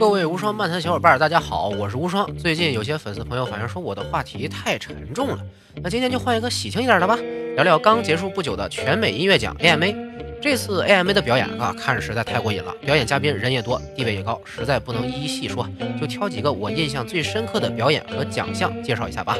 各位无双漫谈小伙伴，大家好，我是无双。最近有些粉丝朋友反映说我的话题太沉重了，那今天就换一个喜庆一点的吧，聊聊刚结束不久的全美音乐奖 AMA。这次 AMA 的表演啊，看着实在太过瘾了，表演嘉宾人也多，地位也高，实在不能一一细说，就挑几个我印象最深刻的表演和奖项介绍一下吧。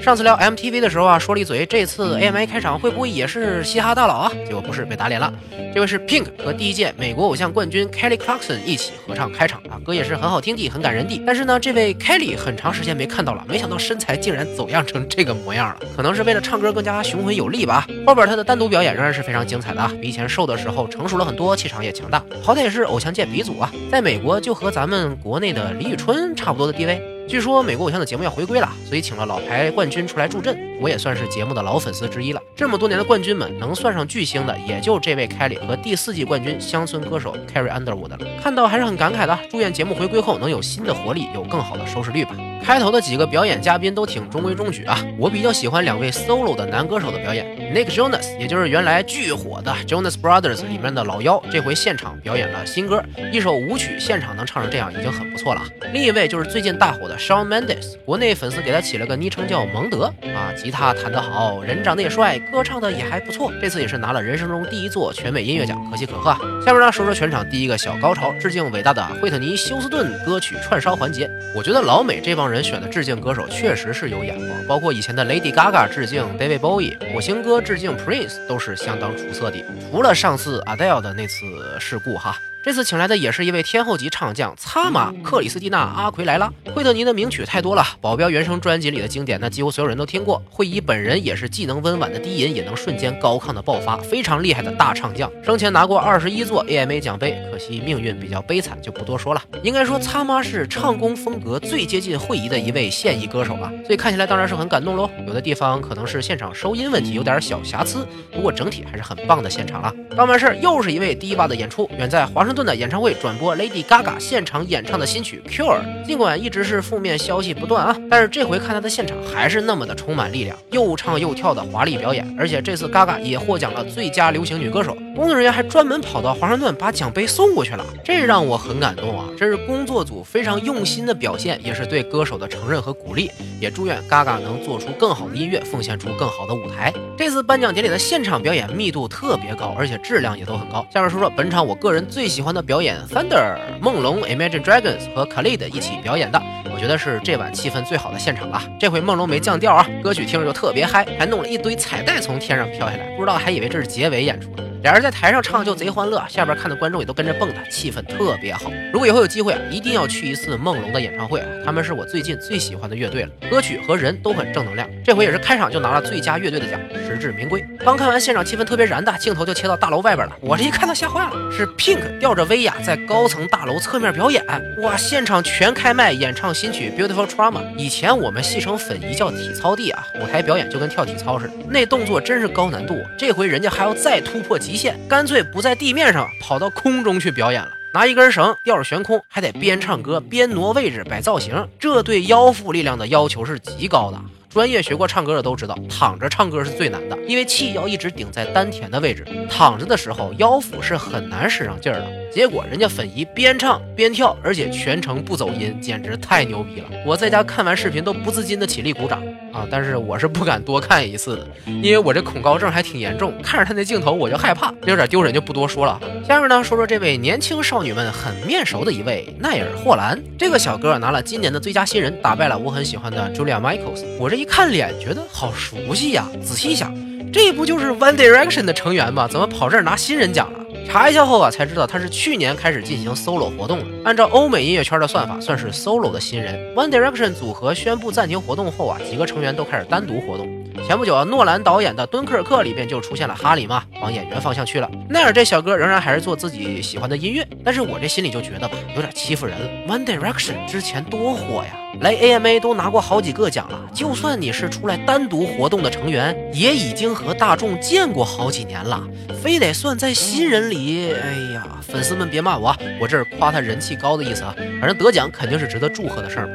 上次聊 MTV 的时候啊，说了一嘴，这次 AMA 开场会不会也是嘻哈大佬啊？结果不是，被打脸了。这位是 Pink 和第一届美国偶像冠军 Kelly Clarkson 一起合唱开场啊，歌也是很好听的，很感人的。但是呢，这位 Kelly 很长时间没看到了，没想到身材竟然走样成这个模样了，可能是为了唱歌更加雄浑有力吧。后边他的单独表演仍然是非常精彩的啊，比以前瘦的时候成熟了很多，气场也强大。好歹也是偶像界鼻祖啊，在美国就和咱们国内的李宇春差不多的地位。据说美国偶像的节目要回归了，所以请了老牌冠军出来助阵。我也算是节目的老粉丝之一了。这么多年的冠军们，能算上巨星的，也就这位 Kelly 和第四季冠军乡村歌手 Carrie Underwood 了。看到还是很感慨的，祝愿节目回归后能有新的活力，有更好的收视率吧。开头的几个表演嘉宾都挺中规中矩啊，我比较喜欢两位 solo 的男歌手的表演。Nick Jonas，也就是原来巨火的 Jonas Brothers 里面的老幺，这回现场表演了新歌，一首舞曲，现场能唱成这样已经很不错了。另一位就是最近大火的 Shawn Mendes，国内粉丝给他起了个昵称叫蒙德啊，吉他弹得好，人长得也帅，歌唱的也还不错。这次也是拿了人生中第一座全美音乐奖，可喜可贺。下面呢说说全场第一个小高潮，致敬伟大的惠特尼休斯顿歌曲串烧环节。我觉得老美这帮人选的致敬歌手确实是有眼光，包括以前的 Lady Gaga 致敬 David Bowie，火星哥。致敬 Prince 都是相当出色的，除了上次 Adele 的那次事故哈。这次请来的也是一位天后级唱将，擦马克里斯蒂娜阿奎莱拉。惠特尼的名曲太多了，《保镖》原声专辑里的经典，那几乎所有人都听过。惠姨本人也是既能温婉的低吟，也能瞬间高亢的爆发，非常厉害的大唱将。生前拿过二十一座 AMA 奖杯，可惜命运比较悲惨，就不多说了。应该说，擦妈是唱功风格最接近惠姨的一位现役歌手啊，所以看起来当然是很感动喽。有的地方可能是现场收音问题有点小瑕疵，不过整体还是很棒的现场了。刚完事儿又是一位低吧的演出，远在华盛。顿的演唱会转播 Lady Gaga 现场演唱的新曲 Cure，尽管一直是负面消息不断啊，但是这回看她的现场还是那么的充满力量，又唱又跳的华丽表演，而且这次 Gaga 也获奖了最佳流行女歌手，工作人员还专门跑到华盛顿把奖杯送过去了，这让我很感动啊！这是工作组非常用心的表现，也是对歌手的承认和鼓励，也祝愿 Gaga 能做出更好的音乐，奉献出更好的舞台。这次颁奖典礼的现场表演密度特别高，而且质量也都很高。下面说说本场我个人最喜欢欢的表演，Thunder 梦龙 Imagine Dragons 和 Khalid 一起表演的，我觉得是这晚气氛最好的现场了。这回梦龙没降调啊，歌曲听着就特别嗨，还弄了一堆彩带从天上飘下来，不知道还以为这是结尾演出呢。俩人在台上唱就贼欢乐，下边看的观众也都跟着蹦跶，气氛特别好。如果以后有机会啊，一定要去一次梦龙的演唱会啊，他们是我最近最喜欢的乐队了，歌曲和人都很正能量。这回也是开场就拿了最佳乐队的奖，实至名归。刚看完现场气氛特别燃的，镜头就切到大楼外边了，我这一看到吓坏了，是 Pink 吊着威亚在高层大楼侧面表演，哇，现场全开麦演唱新曲 Beautiful Trauma。以前我们戏称粉姨叫体操帝啊，舞台表演就跟跳体操似的，那动作真是高难度。这回人家还要再突破极。极限，干脆不在地面上，跑到空中去表演了。拿一根绳吊着悬空，还得边唱歌边挪位置摆造型，这对腰腹力量的要求是极高的。专业学过唱歌的都知道，躺着唱歌是最难的，因为气要一直顶在丹田的位置。躺着的时候，腰腹是很难使上劲儿的。结果人家粉姨边唱边跳，而且全程不走音，简直太牛逼了！我在家看完视频都不自禁的起立鼓掌啊！但是我是不敢多看一次的，因为我这恐高症还挺严重，看着他那镜头我就害怕，有点丢人，就不多说了。下面呢，说说这位年轻少女们很面熟的一位奈尔霍兰，这个小哥拿了今年的最佳新人，打败了我很喜欢的 Julia Michaels。我这一。看脸，觉得好熟悉呀！仔细一想，这不就是 One Direction 的成员吗？怎么跑这儿拿新人奖了？查一下后啊，才知道他是去年开始进行 solo 活动的。按照欧美音乐圈的算法，算是 solo 的新人。One Direction 组合宣布暂停活动后啊，几个成员都开始单独活动。前不久啊，诺兰导演的《敦刻尔克》里边就出现了哈里嘛，往演员方向去了。奈尔这小哥仍然还是做自己喜欢的音乐，但是我这心里就觉得吧，有点欺负人了。One Direction 之前多火呀！来 AMA 都拿过好几个奖了，就算你是出来单独活动的成员，也已经和大众见过好几年了，非得算在新人里。哎呀，粉丝们别骂我，我这是夸他人气高的意思啊。反正得奖肯定是值得祝贺的事儿嘛。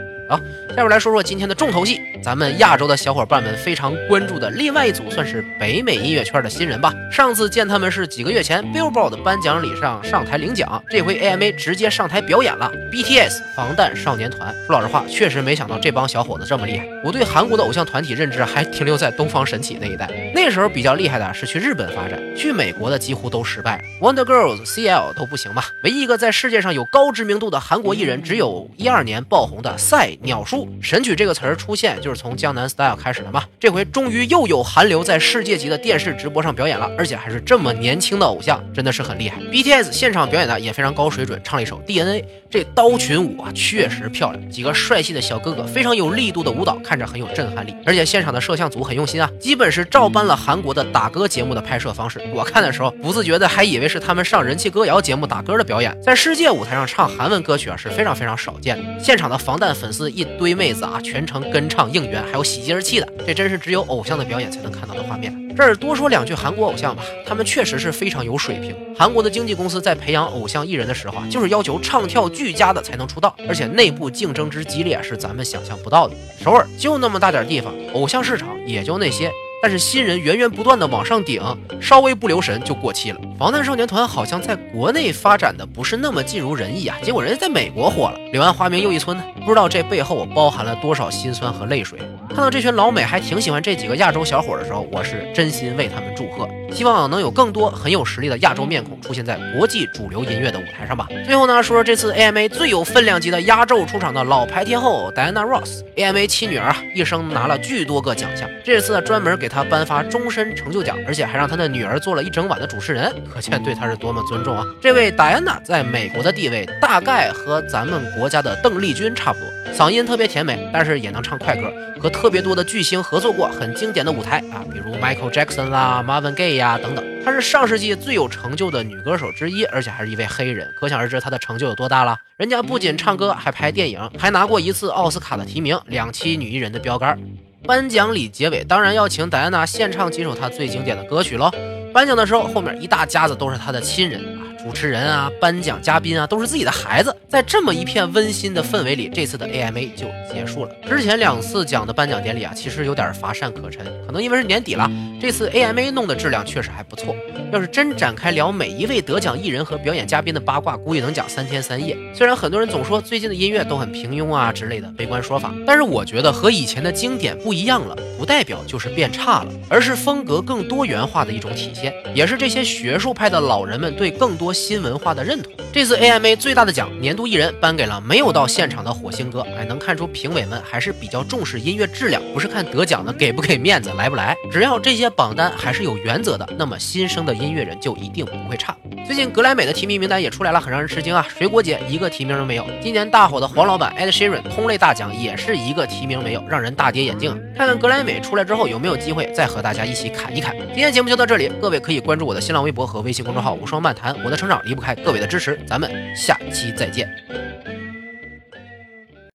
下面来说说今天的重头戏，咱们亚洲的小伙伴们非常关注的另外一组，算是北美音乐圈的新人吧。上次见他们是几个月前 Billboard 颁奖礼上上台领奖，这回 AMA 直接上台表演了。BTS 防弹少年团，说老实话，确实没想到这帮小伙子这么厉害。我对韩国的偶像团体认知还停留在东方神起那一代，那时候比较厉害的是去日本发展，去美国的几乎都失败。Wonder Girls、CL 都不行吧？唯一一个在世界上有高知名度的韩国艺人，只有一二年爆红的赛鸟叔。神曲这个词儿出现，就是从江南 Style 开始的嘛。这回终于又有韩流在世界级的电视直播上表演了，而且还是这么年轻的偶像，真的是很厉害。BTS 现场表演的也非常高水准，唱了一首 DNA。这刀群舞啊，确实漂亮。几个帅气的小哥哥，非常有力度的舞蹈，看着很有震撼力。而且现场的摄像组很用心啊，基本是照搬了韩国的打歌节目的拍摄方式。我看的时候不自觉的还以为是他们上人气歌谣节目打歌的表演。在世界舞台上唱韩文歌曲啊，是非常非常少见。现场的防弹粉丝一堆妹子啊，全程跟唱应援，还有喜极而泣的，这真是只有偶像的表演才能看到的画面。这儿多说两句韩国偶像吧，他们确实是非常有水平。韩国的经纪公司在培养偶像艺人的时候啊，就是要求唱跳俱佳的才能出道，而且内部竞争之激烈是咱们想象不到的。首尔就那么大点地方，偶像市场也就那些，但是新人源源不断的往上顶，稍微不留神就过气了。防弹少年团好像在国内发展的不是那么尽如人意啊，结果人家在美国火了，柳暗花明又一村呢。不知道这背后我包含了多少心酸和泪水。看到这群老美还挺喜欢这几个亚洲小伙的时候，我是真心为他们祝贺，希望能有更多很有实力的亚洲面孔出现在国际主流音乐的舞台上吧。最后呢，说说这次 AMA 最有分量级的压轴出场的老牌天后 Diana Ross，AMA 七女儿啊，一生拿了巨多个奖项，这次专门给她颁发终身成就奖，而且还让她的女儿做了一整晚的主持人，可见对她是多么尊重啊。这位 Diana 在美国的地位大概和咱们国家的邓丽君差不多。嗓音特别甜美，但是也能唱快歌，和特别多的巨星合作过很经典的舞台啊，比如 Michael Jackson 啦、Marvin Gaye 呀等等。她是上世纪最有成就的女歌手之一，而且还是一位黑人，可想而知她的成就有多大了。人家不仅唱歌，还拍电影，还拿过一次奥斯卡的提名，两期女艺人的标杆。颁奖礼结尾当然要请戴安娜献唱几首她最经典的歌曲喽。颁奖的时候，后面一大家子都是她的亲人。主持人啊，颁奖嘉宾啊，都是自己的孩子。在这么一片温馨的氛围里，这次的 AMA 就结束了。之前两次讲的颁奖典礼啊，其实有点乏善可陈，可能因为是年底了。这次 AMA 弄的质量确实还不错。要是真展开聊每一位得奖艺人和表演嘉宾的八卦，估计能讲三天三夜。虽然很多人总说最近的音乐都很平庸啊之类的悲观说法，但是我觉得和以前的经典不一样了，不代表就是变差了，而是风格更多元化的一种体现，也是这些学术派的老人们对更多。新文化的认同，这次 AMA 最大的奖年度艺人颁给了没有到现场的火星哥。哎，能看出评委们还是比较重视音乐质量，不是看得奖的给不给面子，来不来。只要这些榜单还是有原则的，那么新生的音乐人就一定不会差。最近格莱美的提名名单也出来了，很让人吃惊啊！水果姐一个提名都没有。今年大火的黄老板 Ed Sheeran 通类大奖也是一个提名没有，让人大跌眼镜。看看格莱美出来之后有没有机会再和大家一起侃一侃。今天节目就到这里，各位可以关注我的新浪微博和微信公众号无双漫谈，我的成长离不开各位的支持，咱们下期再见。